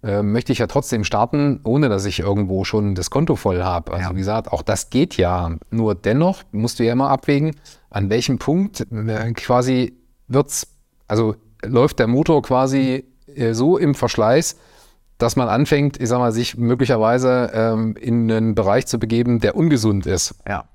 äh, möchte ich ja trotzdem starten, ohne dass ich irgendwo schon das Konto voll habe. Also ja. wie gesagt, auch das geht ja. Nur dennoch musst du ja immer abwägen, an welchem Punkt äh, quasi wird's, also läuft der Motor quasi äh, so im Verschleiß, dass man anfängt, ich sag mal, sich möglicherweise ähm, in einen Bereich zu begeben, der ungesund ist. Ja.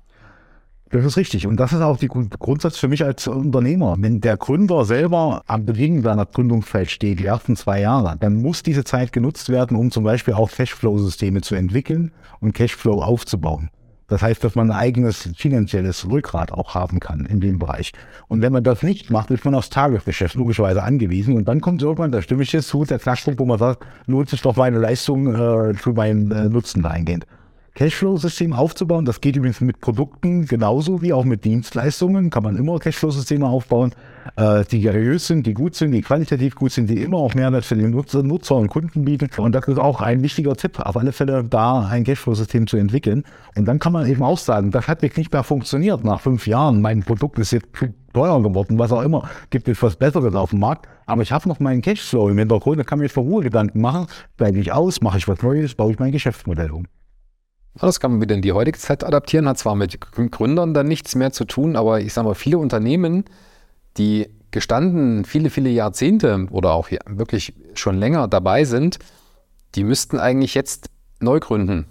Das ist richtig. Und das ist auch der Grundsatz für mich als Unternehmer. Wenn der Gründer selber am Beginn seiner Gründungszeit steht, die ersten zwei Jahre, dann muss diese Zeit genutzt werden, um zum Beispiel auch Cashflow-Systeme zu entwickeln und Cashflow aufzubauen. Das heißt, dass man ein eigenes finanzielles Rückgrat auch haben kann in dem Bereich. Und wenn man das nicht macht, ist man aufs Tagesgeschäft logischerweise angewiesen. Und dann kommt irgendwann, da stimme ich jetzt zu, der Knackpunkt, wo man sagt, lohnt sich doch meine Leistung äh, zu meinem äh, Nutzen dahingehend. Cashflow-System aufzubauen. Das geht übrigens mit Produkten genauso wie auch mit Dienstleistungen. Kann man immer Cashflow-Systeme aufbauen, äh, die seriös sind, die gut sind, die qualitativ gut sind, die immer auch Mehrwert für den Nutzer, Nutzer und Kunden bieten. Und das ist auch ein wichtiger Tipp, auf alle Fälle da ein Cashflow-System zu entwickeln. Und dann kann man eben auch sagen, das hat wirklich nicht mehr funktioniert nach fünf Jahren. Mein Produkt ist jetzt teuer geworden, was auch immer. Gibt es was Besseres auf dem Markt. Aber ich habe noch meinen Cashflow im Hintergrund, da kann mir jetzt vor Ruhe Gedanken machen. Bleibe ich aus, mache ich was Neues, baue ich mein Geschäftsmodell um. Das kann man wieder in die heutige Zeit adaptieren, hat zwar mit Gründern dann nichts mehr zu tun, aber ich sage mal, viele Unternehmen, die gestanden viele, viele Jahrzehnte oder auch wirklich schon länger dabei sind, die müssten eigentlich jetzt neu gründen.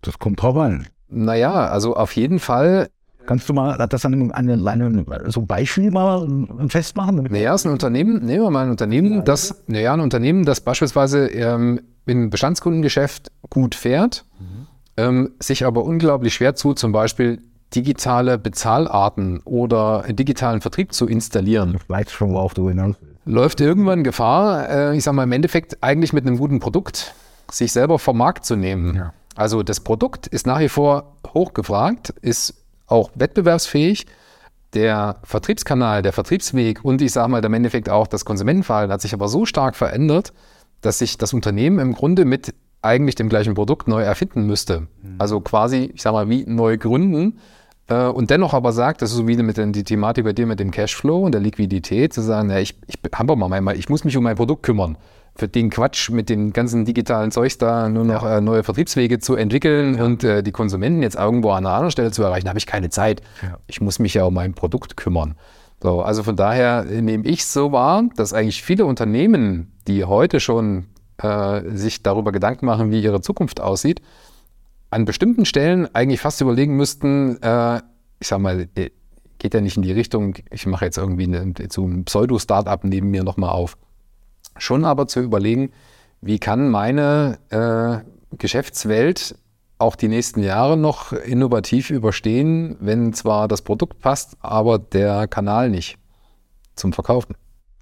Das kommt drauf an. Naja, also auf jeden Fall Kannst du mal das an einem, an so Beispiel mal festmachen? Naja, ist ein Unternehmen, nehmen wir mal ein Unternehmen, das, naja, ein Unternehmen, das beispielsweise ähm, im Bestandskundengeschäft gut fährt, mhm. ähm, sich aber unglaublich schwer zu, zum Beispiel digitale Bezahlarten oder digitalen Vertrieb zu installieren. Ich weiß schon, worauf du hinaus Läuft irgendwann Gefahr, äh, ich sag mal im Endeffekt eigentlich mit einem guten Produkt sich selber vom Markt zu nehmen. Ja. Also das Produkt ist nach wie vor hochgefragt, ist auch wettbewerbsfähig. Der Vertriebskanal, der Vertriebsweg und ich sage mal im Endeffekt auch das Konsumentenverhalten hat sich aber so stark verändert, dass sich das Unternehmen im Grunde mit eigentlich dem gleichen Produkt neu erfinden müsste. Mhm. Also quasi, ich sage mal, wie neu gründen äh, und dennoch aber sagt, das ist so wie mit den, die Thematik bei dir mit dem Cashflow und der Liquidität, zu sagen, ja, ich, ich, habe mal einmal, ich muss mich um mein Produkt kümmern für den Quatsch mit den ganzen digitalen Zeugs da nur noch ja. äh, neue Vertriebswege zu entwickeln ja. und äh, die Konsumenten jetzt irgendwo an einer anderen Stelle zu erreichen, habe ich keine Zeit. Ja. Ich muss mich ja um mein Produkt kümmern. So, also von daher nehme ich so wahr, dass eigentlich viele Unternehmen, die heute schon äh, sich darüber Gedanken machen, wie ihre Zukunft aussieht, an bestimmten Stellen eigentlich fast überlegen müssten, äh, ich sag mal, äh, geht ja nicht in die Richtung, ich mache jetzt irgendwie eine, so ein Pseudo-Startup neben mir nochmal auf. Schon aber zu überlegen, wie kann meine äh, Geschäftswelt auch die nächsten Jahre noch innovativ überstehen, wenn zwar das Produkt passt, aber der Kanal nicht zum Verkaufen.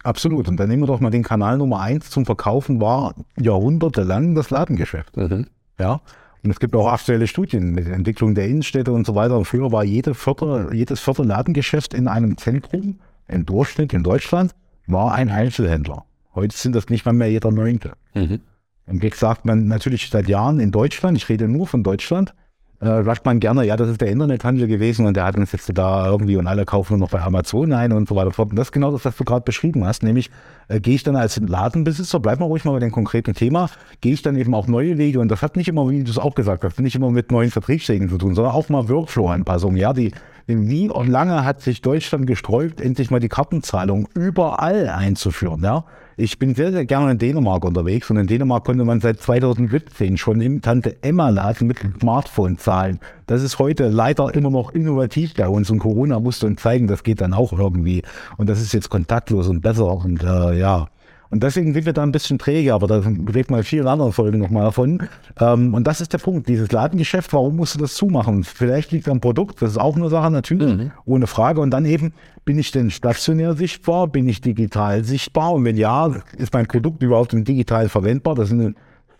Absolut. Und dann nehmen wir doch mal den Kanal Nummer eins zum Verkaufen war jahrhundertelang das Ladengeschäft. Mhm. Ja. Und es gibt auch aktuelle Studien mit der Entwicklung der Innenstädte und so weiter. Und früher war jede vierte, jedes vierte Ladengeschäft in einem Zentrum, im Durchschnitt in Deutschland, war ein Einzelhändler. Heute sind das nicht mal mehr jeder Neunte. Mhm. Im Gegensatz sagt man natürlich seit Jahren in Deutschland, ich rede nur von Deutschland, äh, sagt man gerne, ja, das ist der Internethandel gewesen und der hat uns jetzt da irgendwie und alle kaufen nur noch bei Amazon ein und so weiter. Und das ist genau das, was du gerade beschrieben hast, nämlich äh, gehe ich dann als Ladenbesitzer, bleib mal ruhig mal bei dem konkreten Thema, gehe ich dann eben auch neue Wege und das hat nicht immer, wie du es auch gesagt hast, nicht immer mit neuen Vertriebswegen zu tun, sondern auch mal Workflow-Anpassungen, ja, die wie und lange hat sich Deutschland gesträubt, endlich mal die Kartenzahlung überall einzuführen, ja? Ich bin sehr, sehr gerne in Dänemark unterwegs und in Dänemark konnte man seit 2017 schon im Tante Emma Laden mit Smartphone zahlen. Das ist heute leider immer noch innovativ bei uns und Corona musste uns zeigen, das geht dann auch irgendwie. Und das ist jetzt kontaktlos und besser und äh, ja, und deswegen sind wir da ein bisschen träge, aber da reden wir in vielen anderen Folgen nochmal davon. Ähm, und das ist der Punkt, dieses Ladengeschäft, warum musst du das zumachen? Vielleicht liegt es am Produkt, das ist auch eine Sache, natürlich, mhm. ohne Frage. Und dann eben, bin ich denn stationär sichtbar? Bin ich digital sichtbar? Und wenn ja, ist mein Produkt überhaupt digital verwendbar? Das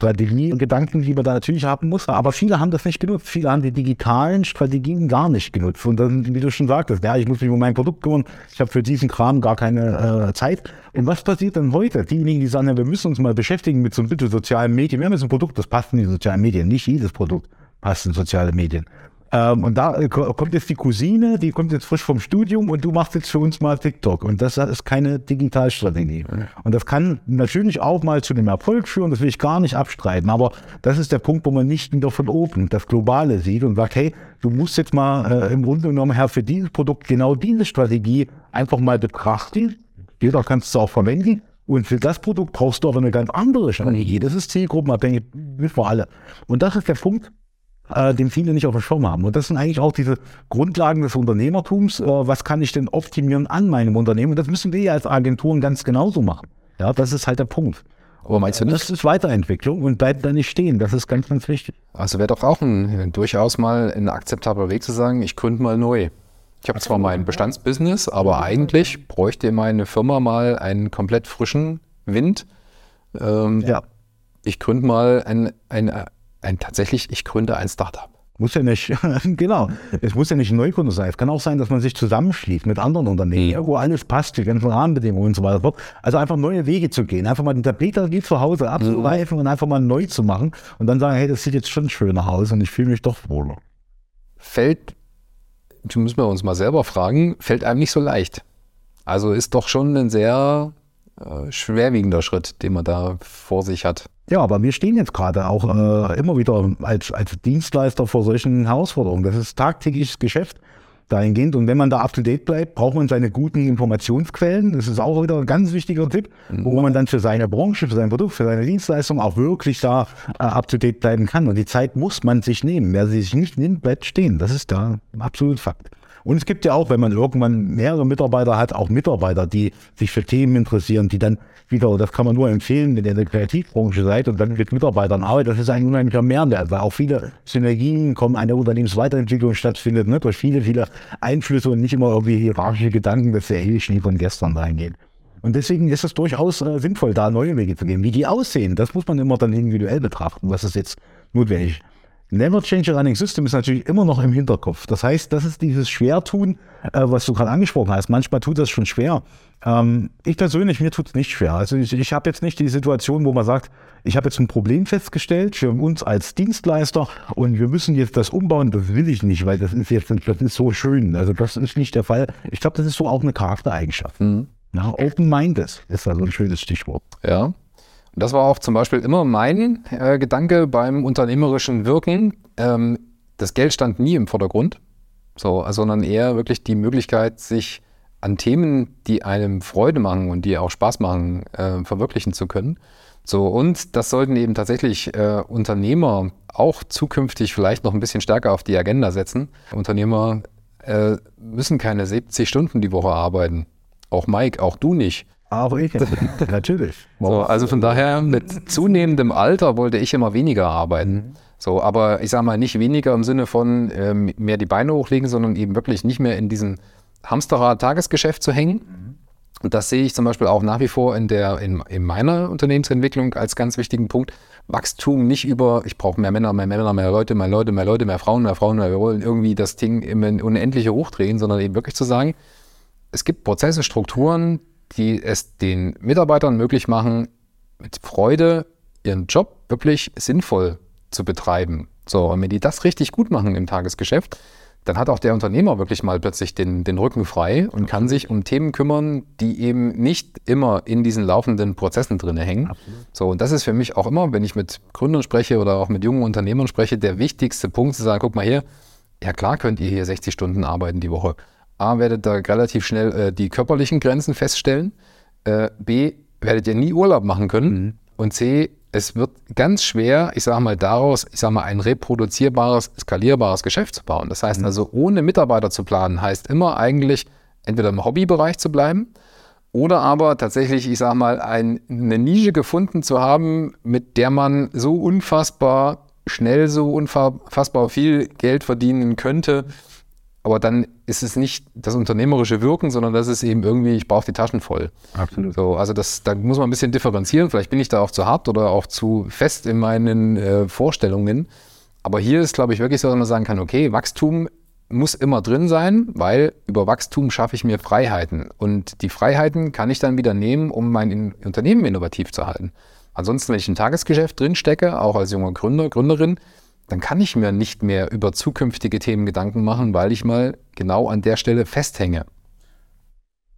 sind Strategien, Gedanken, die man da natürlich haben muss. Aber viele haben das nicht genutzt. Viele haben die digitalen Strategien gar nicht genutzt. Und dann, wie du schon sagtest, ja, ich muss mich um mein Produkt kümmern. Ich habe für diesen Kram gar keine äh, Zeit. Und was passiert dann heute? Diejenigen, die sagen, ja, wir müssen uns mal beschäftigen mit so ein bisschen sozialen Medien. Wir haben jetzt ein Produkt, das passt in die sozialen Medien. Nicht jedes Produkt passt in soziale Medien. Ähm, und da äh, kommt jetzt die Cousine, die kommt jetzt frisch vom Studium und du machst jetzt für uns mal TikTok. Und das ist keine Digitalstrategie. Und das kann natürlich auch mal zu einem Erfolg führen, das will ich gar nicht abstreiten. Aber das ist der Punkt, wo man nicht wieder von oben das Globale sieht und sagt, hey, du musst jetzt mal äh, im Grunde genommen her für dieses Produkt genau diese Strategie einfach mal betrachten. Jeder kann es auch verwenden. Und für das Produkt brauchst du aber eine ganz andere Strategie. Das ist zielgruppenabhängig, wissen wir alle. Und das ist der Punkt, äh, den viele nicht auf der Schirm haben. Und das sind eigentlich auch diese Grundlagen des Unternehmertums. Äh, was kann ich denn optimieren an meinem Unternehmen? Und das müssen wir ja als Agenturen ganz genauso machen. Ja, das ist halt der Punkt. Aber meinst du nicht? Das ist Weiterentwicklung und bleibt da nicht stehen. Das ist ganz, ganz wichtig. Also wäre doch auch ein, durchaus mal ein akzeptabler Weg zu sagen, ich gründe mal neu. Ich habe zwar mein Bestandsbusiness, aber eigentlich bräuchte meine Firma mal einen komplett frischen Wind. Ähm, ja. Ich gründe mal ein, ein, ein tatsächlich, ich gründe ein Startup. Muss ja nicht, <laughs> genau. Es muss ja nicht ein Neukunde sein. Es kann auch sein, dass man sich zusammenschließt mit anderen Unternehmen, mhm. wo alles passt, die ganzen Rahmenbedingungen und so weiter. Also einfach neue Wege zu gehen, einfach mal den Tapete zu Hause abzureifen mhm. und einfach mal neu zu machen und dann sagen, hey, das sieht jetzt schon schöner aus und ich fühle mich doch wohler. Fällt, müssen wir uns mal selber fragen, fällt einem nicht so leicht. Also ist doch schon ein sehr äh, schwerwiegender Schritt, den man da vor sich hat. Ja, aber wir stehen jetzt gerade auch äh, immer wieder als, als Dienstleister vor solchen Herausforderungen. Das ist tagtägliches Geschäft dahingehend. Und wenn man da up to date bleibt, braucht man seine guten Informationsquellen. Das ist auch wieder ein ganz wichtiger Tipp, mhm. wo man dann für seine Branche, für sein Produkt, für seine Dienstleistung auch wirklich da äh, up to date bleiben kann. Und die Zeit muss man sich nehmen. Wer sie sich nicht nimmt, bleibt stehen. Das ist da absolut Fakt. Und es gibt ja auch, wenn man irgendwann mehrere Mitarbeiter hat, auch Mitarbeiter, die sich für Themen interessieren, die dann wieder, das kann man nur empfehlen, wenn ihr in der Kreativbranche seid und dann mit Mitarbeitern arbeitet, das ist ein unheimlicher Mehrwert, weil auch viele Synergien kommen, eine Unternehmensweiterentwicklung stattfindet, ne, durch viele, viele Einflüsse und nicht immer irgendwie hierarchische Gedanken, dass der ewig nie von gestern reingehen. Und deswegen ist es durchaus äh, sinnvoll, da neue Wege zu gehen. Wie die aussehen, das muss man immer dann individuell betrachten, was ist jetzt notwendig. Never change a running system ist natürlich immer noch im Hinterkopf. Das heißt, das ist dieses Schwertun, äh, was du gerade angesprochen hast. Manchmal tut das schon schwer. Ähm, ich persönlich, mir tut es nicht schwer. Also ich, ich habe jetzt nicht die Situation, wo man sagt, ich habe jetzt ein Problem festgestellt für uns als Dienstleister und wir müssen jetzt das umbauen. Das will ich nicht, weil das ist jetzt das ist so schön. Also das ist nicht der Fall. Ich glaube, das ist so auch eine Charaktereigenschaft. Mhm. Open-minded ist also ein schönes Stichwort. Ja. Das war auch zum Beispiel immer mein äh, Gedanke beim unternehmerischen Wirken. Ähm, das Geld stand nie im Vordergrund, so, sondern eher wirklich die Möglichkeit, sich an Themen, die einem Freude machen und die auch Spaß machen, äh, verwirklichen zu können. So, und das sollten eben tatsächlich äh, Unternehmer auch zukünftig vielleicht noch ein bisschen stärker auf die Agenda setzen. Unternehmer äh, müssen keine 70 Stunden die Woche arbeiten. Auch Mike, auch du nicht. Auch ich, <laughs> natürlich. So, also von daher, mit zunehmendem Alter wollte ich immer weniger arbeiten. Mhm. So, aber ich sage mal nicht weniger im Sinne von ähm, mehr die Beine hochlegen, sondern eben wirklich nicht mehr in diesem Hamsterrad-Tagesgeschäft zu hängen. Mhm. Und das sehe ich zum Beispiel auch nach wie vor in, der, in, in meiner Unternehmensentwicklung als ganz wichtigen Punkt. Wachstum nicht über, ich brauche mehr Männer, mehr Männer, mehr Leute, mehr Leute, mehr Leute, mehr Frauen, mehr Frauen, mehr wir wollen irgendwie das Ding immer unendliche hochdrehen, sondern eben wirklich zu sagen, es gibt Prozesse, Strukturen, die es den Mitarbeitern möglich machen, mit Freude ihren Job wirklich sinnvoll zu betreiben. So, und wenn die das richtig gut machen im Tagesgeschäft, dann hat auch der Unternehmer wirklich mal plötzlich den, den Rücken frei und kann sich um Themen kümmern, die eben nicht immer in diesen laufenden Prozessen drin hängen. Absolut. So, und das ist für mich auch immer, wenn ich mit Gründern spreche oder auch mit jungen Unternehmern spreche, der wichtigste Punkt zu sagen, guck mal hier, ja klar könnt ihr hier 60 Stunden arbeiten die Woche. A, werdet ihr relativ schnell äh, die körperlichen Grenzen feststellen. Äh, B, werdet ihr nie Urlaub machen können. Mhm. Und C, es wird ganz schwer, ich sage mal, daraus, ich sage mal, ein reproduzierbares, skalierbares Geschäft zu bauen. Das heißt mhm. also, ohne Mitarbeiter zu planen, heißt immer eigentlich, entweder im Hobbybereich zu bleiben oder aber tatsächlich, ich sage mal, ein, eine Nische gefunden zu haben, mit der man so unfassbar schnell, so unfassbar viel Geld verdienen könnte, aber dann ist es nicht das unternehmerische Wirken, sondern das ist eben irgendwie, ich brauche die Taschen voll. Absolut. So, also das, da muss man ein bisschen differenzieren. Vielleicht bin ich da auch zu hart oder auch zu fest in meinen äh, Vorstellungen. Aber hier ist, glaube ich, wirklich so, dass man sagen kann, okay, Wachstum muss immer drin sein, weil über Wachstum schaffe ich mir Freiheiten. Und die Freiheiten kann ich dann wieder nehmen, um mein Unternehmen innovativ zu halten. Ansonsten, wenn ich ein Tagesgeschäft drin stecke, auch als junger Gründer, Gründerin, dann kann ich mir nicht mehr über zukünftige Themen Gedanken machen, weil ich mal genau an der Stelle festhänge.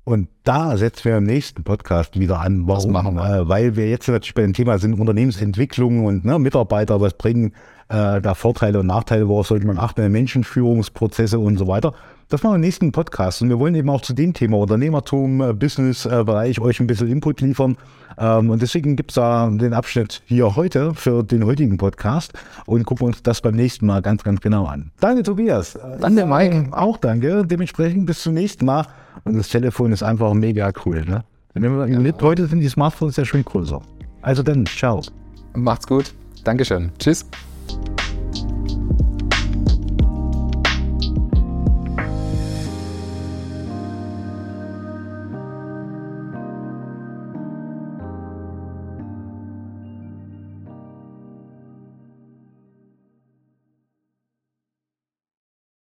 Und da setzen wir im nächsten Podcast wieder an. Warum? Wir. Äh, weil wir jetzt natürlich bei dem Thema sind Unternehmensentwicklung und ne, Mitarbeiter, was bringen äh, da Vorteile und Nachteile, worauf sollte man achten, Menschenführungsprozesse und so weiter. Das machen wir im nächsten Podcast. Und wir wollen eben auch zu dem Thema Unternehmertum, äh, Business-Bereich euch ein bisschen Input liefern. Ähm, und deswegen gibt es da den Abschnitt hier heute für den heutigen Podcast und gucken uns das beim nächsten Mal ganz, ganz genau an. Danke, Tobias. Danke, Mike. Auch danke. Dementsprechend bis zum nächsten Mal. Und das Telefon ist einfach mega cool. Ne? Ja. Heute sind die Smartphones ja schon größer. Also dann, ciao. Macht's gut. Dankeschön. Tschüss.